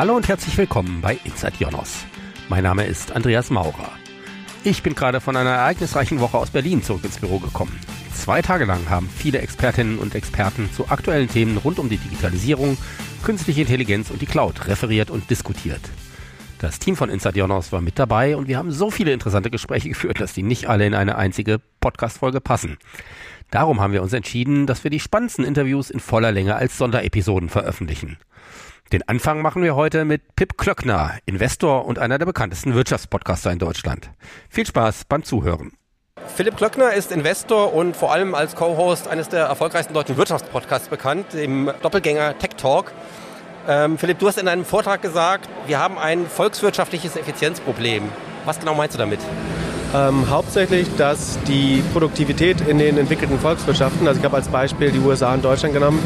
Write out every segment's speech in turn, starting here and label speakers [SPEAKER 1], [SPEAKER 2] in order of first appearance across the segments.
[SPEAKER 1] Hallo und herzlich willkommen bei Inside Jonos. Mein Name ist Andreas Maurer. Ich bin gerade von einer ereignisreichen Woche aus Berlin zurück ins Büro gekommen. Zwei Tage lang haben viele Expertinnen und Experten zu aktuellen Themen rund um die Digitalisierung, künstliche Intelligenz und die Cloud referiert und diskutiert. Das Team von Inside Jonas war mit dabei und wir haben so viele interessante Gespräche geführt, dass die nicht alle in eine einzige Podcast-Folge passen. Darum haben wir uns entschieden, dass wir die spannendsten Interviews in voller Länge als Sonderepisoden veröffentlichen. Den Anfang machen wir heute mit Pip Klöckner, Investor und einer der bekanntesten Wirtschaftspodcaster in Deutschland. Viel Spaß beim Zuhören.
[SPEAKER 2] Philipp Klöckner ist Investor und vor allem als Co-Host eines der erfolgreichsten deutschen Wirtschaftspodcasts bekannt, im Doppelgänger Tech Talk. Ähm, Philipp, du hast in einem Vortrag gesagt, wir haben ein volkswirtschaftliches Effizienzproblem. Was genau meinst du damit?
[SPEAKER 3] Ähm, hauptsächlich, dass die Produktivität in den entwickelten Volkswirtschaften, also ich habe als Beispiel die USA und Deutschland genommen,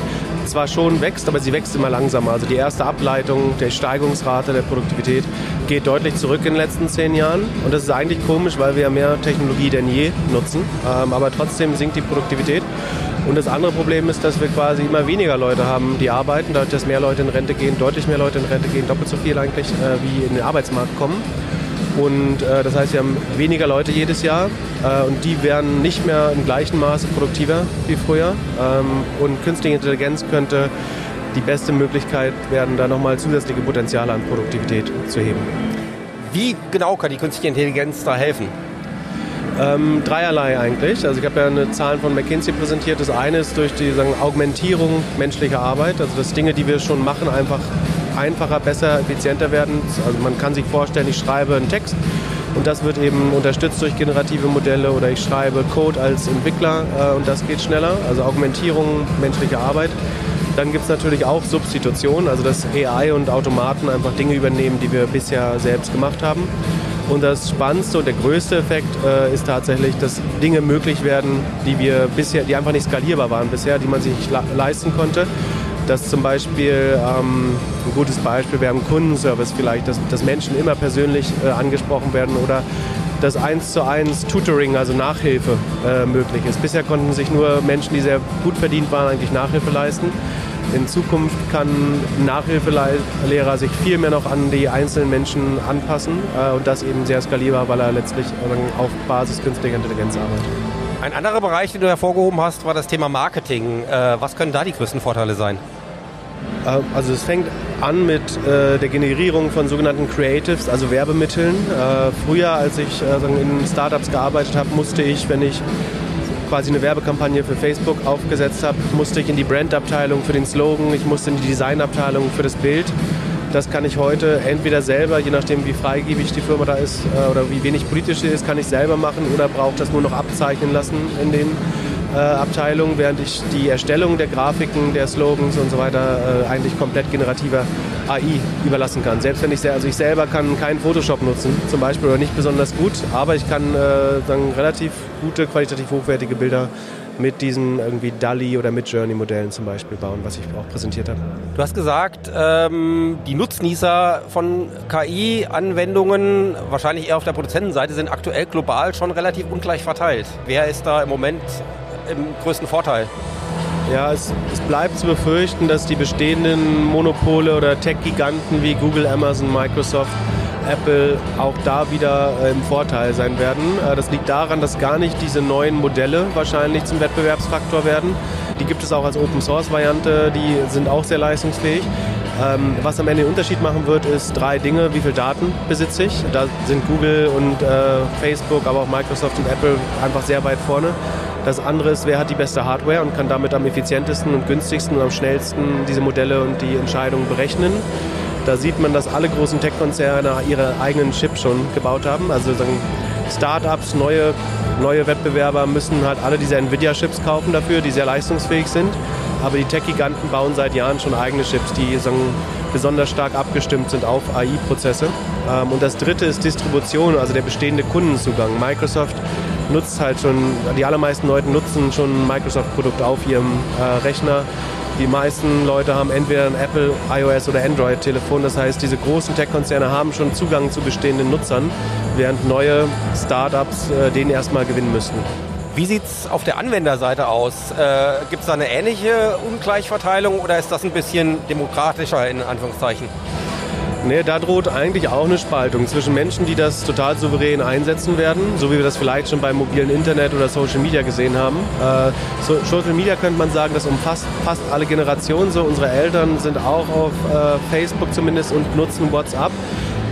[SPEAKER 3] zwar schon wächst, aber sie wächst immer langsamer. Also die erste Ableitung der Steigungsrate der Produktivität geht deutlich zurück in den letzten zehn Jahren. Und das ist eigentlich komisch, weil wir mehr Technologie denn je nutzen. Ähm, aber trotzdem sinkt die Produktivität. Und das andere Problem ist, dass wir quasi immer weniger Leute haben, die arbeiten, dadurch, dass mehr Leute in Rente gehen, deutlich mehr Leute in Rente gehen, doppelt so viel eigentlich, äh, wie in den Arbeitsmarkt kommen. Und äh, das heißt, wir haben weniger Leute jedes Jahr äh, und die werden nicht mehr im gleichen Maße produktiver wie früher. Ähm, und künstliche Intelligenz könnte die beste Möglichkeit werden, da nochmal zusätzliche Potenziale an Produktivität zu heben.
[SPEAKER 2] Wie genau kann die künstliche Intelligenz da helfen?
[SPEAKER 3] Ähm, dreierlei eigentlich. Also ich habe ja eine Zahlen von McKinsey präsentiert. Das eine ist durch die sagen, Augmentierung menschlicher Arbeit, also dass Dinge, die wir schon machen, einfach einfacher, besser, effizienter werden. Also man kann sich vorstellen, ich schreibe einen Text und das wird eben unterstützt durch generative Modelle oder ich schreibe Code als Entwickler äh, und das geht schneller, also Augmentierung menschlicher Arbeit. Dann gibt es natürlich auch Substitution, also dass AI und Automaten einfach Dinge übernehmen, die wir bisher selbst gemacht haben. Und das Spannendste und der größte Effekt äh, ist tatsächlich, dass Dinge möglich werden, die wir bisher, die einfach nicht skalierbar waren bisher, die man sich leisten konnte dass zum Beispiel ähm, ein gutes Beispiel wäre ein Kundenservice vielleicht, dass, dass Menschen immer persönlich äh, angesprochen werden oder dass eins zu eins Tutoring, also Nachhilfe, äh, möglich ist. Bisher konnten sich nur Menschen, die sehr gut verdient waren, eigentlich Nachhilfe leisten. In Zukunft kann Nachhilfelehrer sich viel mehr noch an die einzelnen Menschen anpassen äh, und das eben sehr skalierbar, weil er letztlich auf Basis künstlicher Intelligenz arbeitet.
[SPEAKER 2] Ein anderer Bereich, den du hervorgehoben hast, war das Thema Marketing. Äh, was können da die größten Vorteile sein?
[SPEAKER 3] Äh, also es fängt an mit äh, der Generierung von sogenannten Creatives, also Werbemitteln. Früher, als ich in Startups gearbeitet habe, musste ich, wenn ich quasi eine Werbekampagne für Facebook aufgesetzt habe, musste ich in die Brandabteilung für den Slogan, ich musste in die Designabteilung für das Bild. Das kann ich heute entweder selber, je nachdem wie freigebig die Firma da ist äh, oder wie wenig politisch sie ist, kann ich selber machen oder brauche das nur noch abzeichnen lassen in den äh, Abteilungen, während ich die Erstellung der Grafiken, der Slogans und so weiter äh, eigentlich komplett generativer AI überlassen kann. Selbst wenn ich, also ich selber kann keinen Photoshop nutzen zum Beispiel oder nicht besonders gut, aber ich kann äh, dann relativ gute, qualitativ hochwertige Bilder mit diesen irgendwie DALI oder Mid-Journey-Modellen zum Beispiel bauen, was ich auch präsentiert habe.
[SPEAKER 2] Du hast gesagt, ähm, die Nutznießer von KI-Anwendungen, wahrscheinlich eher auf der Produzentenseite, sind aktuell global schon relativ ungleich verteilt. Wer ist da im Moment im größten Vorteil?
[SPEAKER 3] Ja, es, es, bleibt zu befürchten, dass die bestehenden Monopole oder Tech-Giganten wie Google, Amazon, Microsoft Apple auch da wieder äh, im Vorteil sein werden. Äh, das liegt daran, dass gar nicht diese neuen Modelle wahrscheinlich zum Wettbewerbsfaktor werden. Die gibt es auch als Open Source Variante, die sind auch sehr leistungsfähig. Ähm, was am Ende den Unterschied machen wird, ist drei Dinge. Wie viel Daten besitze ich? Da sind Google und äh, Facebook, aber auch Microsoft und Apple einfach sehr weit vorne. Das andere ist, wer hat die beste Hardware und kann damit am effizientesten und günstigsten und am schnellsten diese Modelle und die Entscheidungen berechnen. Da sieht man, dass alle großen Tech-Konzerne ihre eigenen Chips schon gebaut haben. Also Startups, neue, neue Wettbewerber müssen halt alle diese Nvidia-Chips kaufen dafür, die sehr leistungsfähig sind. Aber die Tech-Giganten bauen seit Jahren schon eigene Chips, die sagen, besonders stark abgestimmt sind auf AI-Prozesse. Ähm, und das dritte ist Distribution, also der bestehende Kundenzugang. Microsoft nutzt halt schon, die allermeisten Leute nutzen schon ein Microsoft-Produkt auf ihrem äh, Rechner die meisten Leute haben entweder ein Apple, iOS oder Android-Telefon. Das heißt, diese großen Tech-Konzerne haben schon Zugang zu bestehenden Nutzern, während neue Startups äh, den erstmal gewinnen müssten.
[SPEAKER 2] Wie sieht es auf der Anwenderseite aus? Äh, Gibt es da eine ähnliche Ungleichverteilung oder ist das ein bisschen demokratischer in Anführungszeichen?
[SPEAKER 3] Nee, da droht eigentlich auch eine Spaltung zwischen Menschen, die das total souverän einsetzen werden, so wie wir das vielleicht schon beim mobilen Internet oder Social Media gesehen haben. Äh, so, Social Media könnte man sagen, das umfasst fast alle Generationen so. Unsere Eltern sind auch auf äh, Facebook zumindest und nutzen WhatsApp.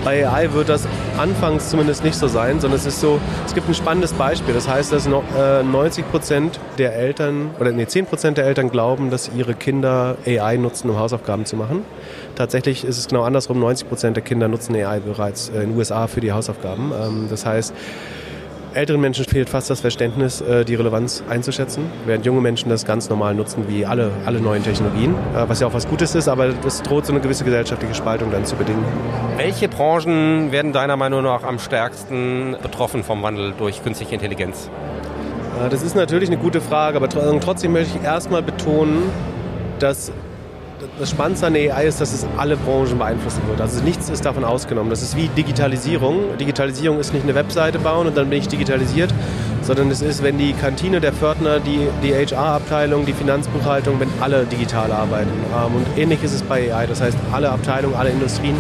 [SPEAKER 3] Bei AI wird das anfangs zumindest nicht so sein, sondern es ist so, es gibt ein spannendes Beispiel. Das heißt, dass noch, äh, 90 Prozent der Eltern, oder nee, 10 Prozent der Eltern glauben, dass ihre Kinder AI nutzen, um Hausaufgaben zu machen. Tatsächlich ist es genau andersrum. 90 Prozent der Kinder nutzen AI bereits in den USA für die Hausaufgaben. Ähm, das heißt, älteren Menschen fehlt fast das Verständnis, äh, die Relevanz einzuschätzen, während junge Menschen das ganz normal nutzen wie alle, alle neuen Technologien, äh, was ja auch was Gutes ist, aber das droht so eine gewisse gesellschaftliche Spaltung dann zu bedingen.
[SPEAKER 2] Welche Branchen werden deiner Meinung nach am stärksten betroffen vom Wandel durch künstliche Intelligenz?
[SPEAKER 3] Äh, das ist natürlich eine gute Frage, aber trotzdem möchte ich erstmal betonen, dass das Spannendste an der AI ist, dass es alle Branchen beeinflussen wird. Also nichts ist davon ausgenommen. Das ist wie Digitalisierung. Digitalisierung ist nicht eine Webseite bauen und dann bin ich digitalisiert, sondern es ist, wenn die Kantine, der Pförtner, die, die HR-Abteilung, die Finanzbuchhaltung, wenn alle digital arbeiten. Ähm, und ähnlich ist es bei AI. Das heißt, alle Abteilungen, alle Industrien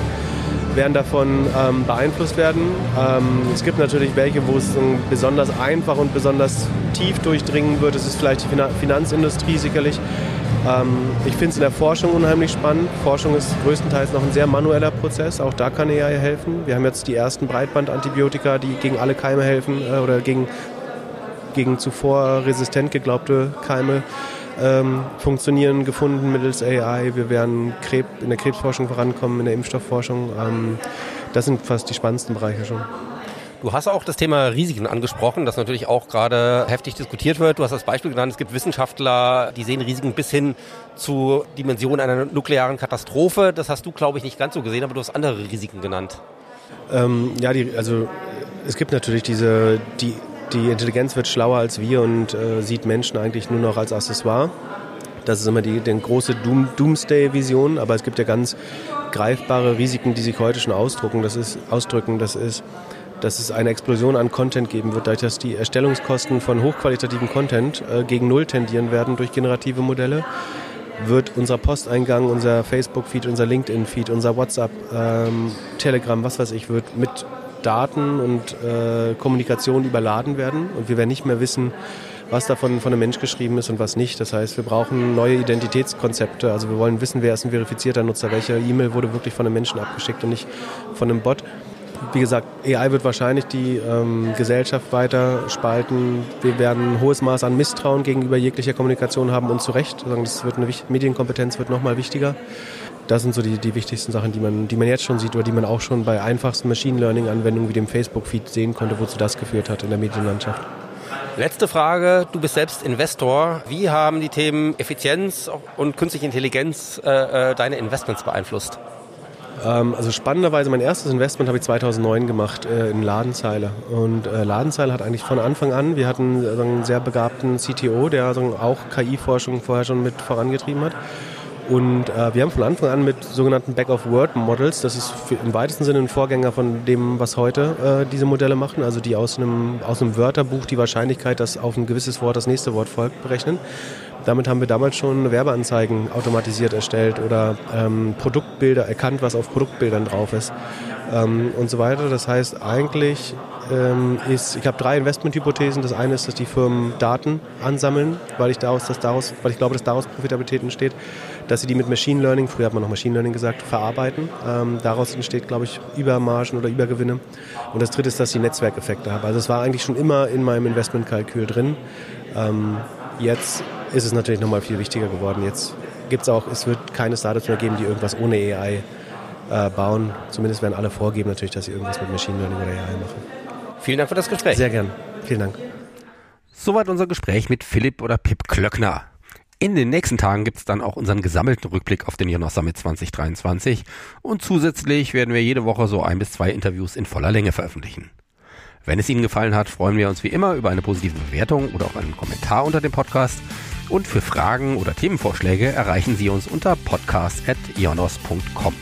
[SPEAKER 3] werden davon ähm, beeinflusst werden. Ähm, es gibt natürlich welche, wo es besonders einfach und besonders tief durchdringen wird. Es ist vielleicht die Finanzindustrie sicherlich. Ähm, ich finde es in der Forschung unheimlich spannend. Forschung ist größtenteils noch ein sehr manueller Prozess. Auch da kann AI helfen. Wir haben jetzt die ersten Breitbandantibiotika, die gegen alle Keime helfen äh, oder gegen, gegen zuvor resistent geglaubte Keime ähm, funktionieren, gefunden mittels AI. Wir werden Krebs, in der Krebsforschung vorankommen, in der Impfstoffforschung. Ähm, das sind fast die spannendsten Bereiche schon.
[SPEAKER 2] Du hast auch das Thema Risiken angesprochen, das natürlich auch gerade heftig diskutiert wird. Du hast das Beispiel genannt, es gibt Wissenschaftler, die sehen Risiken bis hin zu Dimensionen einer nuklearen Katastrophe. Das hast du, glaube ich, nicht ganz so gesehen, aber du hast andere Risiken genannt.
[SPEAKER 3] Ähm, ja, die, also es gibt natürlich diese, die, die Intelligenz wird schlauer als wir und äh, sieht Menschen eigentlich nur noch als Accessoire. Das ist immer die, die große Doom, Doomsday-Vision, aber es gibt ja ganz greifbare Risiken, die sich heute schon ausdrucken. Das ist, ausdrücken. Das ist dass es eine Explosion an Content geben wird, dadurch, dass die Erstellungskosten von hochqualitativen Content äh, gegen Null tendieren werden durch generative Modelle, wird unser Posteingang, unser Facebook-Feed, unser LinkedIn-Feed, unser WhatsApp, ähm, Telegram, was weiß ich, wird mit Daten und äh, Kommunikation überladen werden und wir werden nicht mehr wissen, was davon von einem Mensch geschrieben ist und was nicht. Das heißt, wir brauchen neue Identitätskonzepte. Also wir wollen wissen, wer ist ein verifizierter Nutzer, welche E-Mail wurde wirklich von einem Menschen abgeschickt und nicht von einem Bot wie gesagt, AI wird wahrscheinlich die ähm, Gesellschaft weiter spalten. Wir werden ein hohes Maß an Misstrauen gegenüber jeglicher Kommunikation haben und zu Recht. Das wird eine Medienkompetenz wird nochmal wichtiger. Das sind so die, die wichtigsten Sachen, die man, die man jetzt schon sieht oder die man auch schon bei einfachsten Machine Learning-Anwendungen wie dem Facebook-Feed sehen konnte, wozu das geführt hat in der Medienlandschaft.
[SPEAKER 2] Letzte Frage, du bist selbst Investor. Wie haben die Themen Effizienz und künstliche Intelligenz äh, äh deine Investments beeinflusst?
[SPEAKER 3] Ähm, also spannenderweise, mein erstes Investment habe ich 2009 gemacht äh, in Ladenzeile. Und äh, Ladenzeile hat eigentlich von Anfang an, wir hatten äh, einen sehr begabten CTO, der auch KI-Forschung vorher schon mit vorangetrieben hat. Und äh, wir haben von Anfang an mit sogenannten Back-of-Word-Models, das ist im weitesten Sinne ein Vorgänger von dem, was heute äh, diese Modelle machen, also die aus einem, aus einem Wörterbuch die Wahrscheinlichkeit, dass auf ein gewisses Wort das nächste Wort folgt, berechnen. Damit haben wir damals schon Werbeanzeigen automatisiert erstellt oder ähm, Produktbilder erkannt, was auf Produktbildern drauf ist ähm, und so weiter. Das heißt, eigentlich ähm, ist, ich habe drei Investmenthypothesen. Das eine ist, dass die Firmen Daten ansammeln, weil ich, daraus, dass daraus, weil ich glaube, dass daraus Profitabilität entsteht, dass sie die mit Machine Learning, früher hat man noch Machine Learning gesagt, verarbeiten. Ähm, daraus entsteht, glaube ich, Übermargen oder Übergewinne. Und das dritte ist, dass sie Netzwerkeffekte haben. Also es war eigentlich schon immer in meinem Investmentkalkül drin. Ähm, jetzt ist es natürlich nochmal viel wichtiger geworden. Jetzt gibt es auch, es wird keine Startups mehr geben, die irgendwas ohne AI äh, bauen. Zumindest werden alle vorgeben natürlich, dass sie irgendwas mit Machine Learning oder AI machen.
[SPEAKER 2] Vielen Dank für das Gespräch.
[SPEAKER 3] Sehr gern. Vielen Dank.
[SPEAKER 1] Soweit unser Gespräch mit Philipp oder Pip Klöckner. In den nächsten Tagen gibt es dann auch unseren gesammelten Rückblick auf den Jonas Summit 2023 und zusätzlich werden wir jede Woche so ein bis zwei Interviews in voller Länge veröffentlichen. Wenn es Ihnen gefallen hat, freuen wir uns wie immer über eine positive Bewertung oder auch einen Kommentar unter dem Podcast und für Fragen oder Themenvorschläge erreichen Sie uns unter podcast.ionos.com.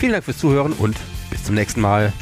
[SPEAKER 1] Vielen Dank fürs Zuhören und bis zum nächsten Mal.